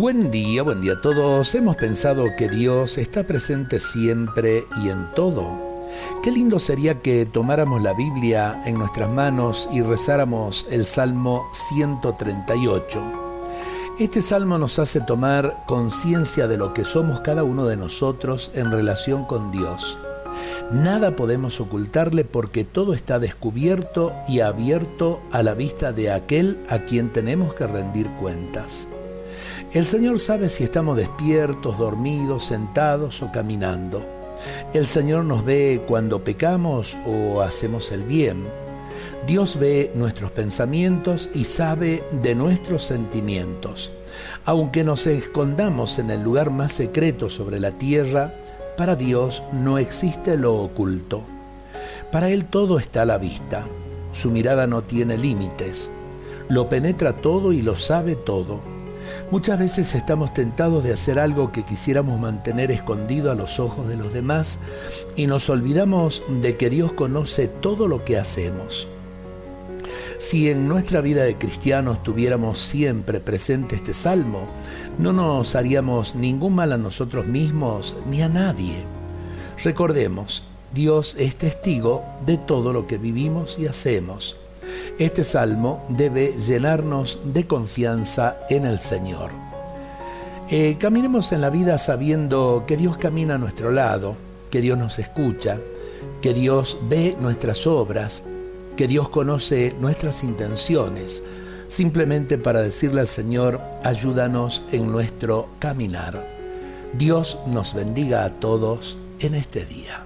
Buen día, buen día a todos. Hemos pensado que Dios está presente siempre y en todo. Qué lindo sería que tomáramos la Biblia en nuestras manos y rezáramos el Salmo 138. Este salmo nos hace tomar conciencia de lo que somos cada uno de nosotros en relación con Dios. Nada podemos ocultarle porque todo está descubierto y abierto a la vista de aquel a quien tenemos que rendir cuentas. El Señor sabe si estamos despiertos, dormidos, sentados o caminando. El Señor nos ve cuando pecamos o hacemos el bien. Dios ve nuestros pensamientos y sabe de nuestros sentimientos. Aunque nos escondamos en el lugar más secreto sobre la tierra, para Dios no existe lo oculto. Para Él todo está a la vista. Su mirada no tiene límites. Lo penetra todo y lo sabe todo. Muchas veces estamos tentados de hacer algo que quisiéramos mantener escondido a los ojos de los demás y nos olvidamos de que Dios conoce todo lo que hacemos. Si en nuestra vida de cristianos tuviéramos siempre presente este salmo, no nos haríamos ningún mal a nosotros mismos ni a nadie. Recordemos, Dios es testigo de todo lo que vivimos y hacemos. Este salmo debe llenarnos de confianza en el Señor. Eh, caminemos en la vida sabiendo que Dios camina a nuestro lado, que Dios nos escucha, que Dios ve nuestras obras, que Dios conoce nuestras intenciones, simplemente para decirle al Señor, ayúdanos en nuestro caminar. Dios nos bendiga a todos en este día.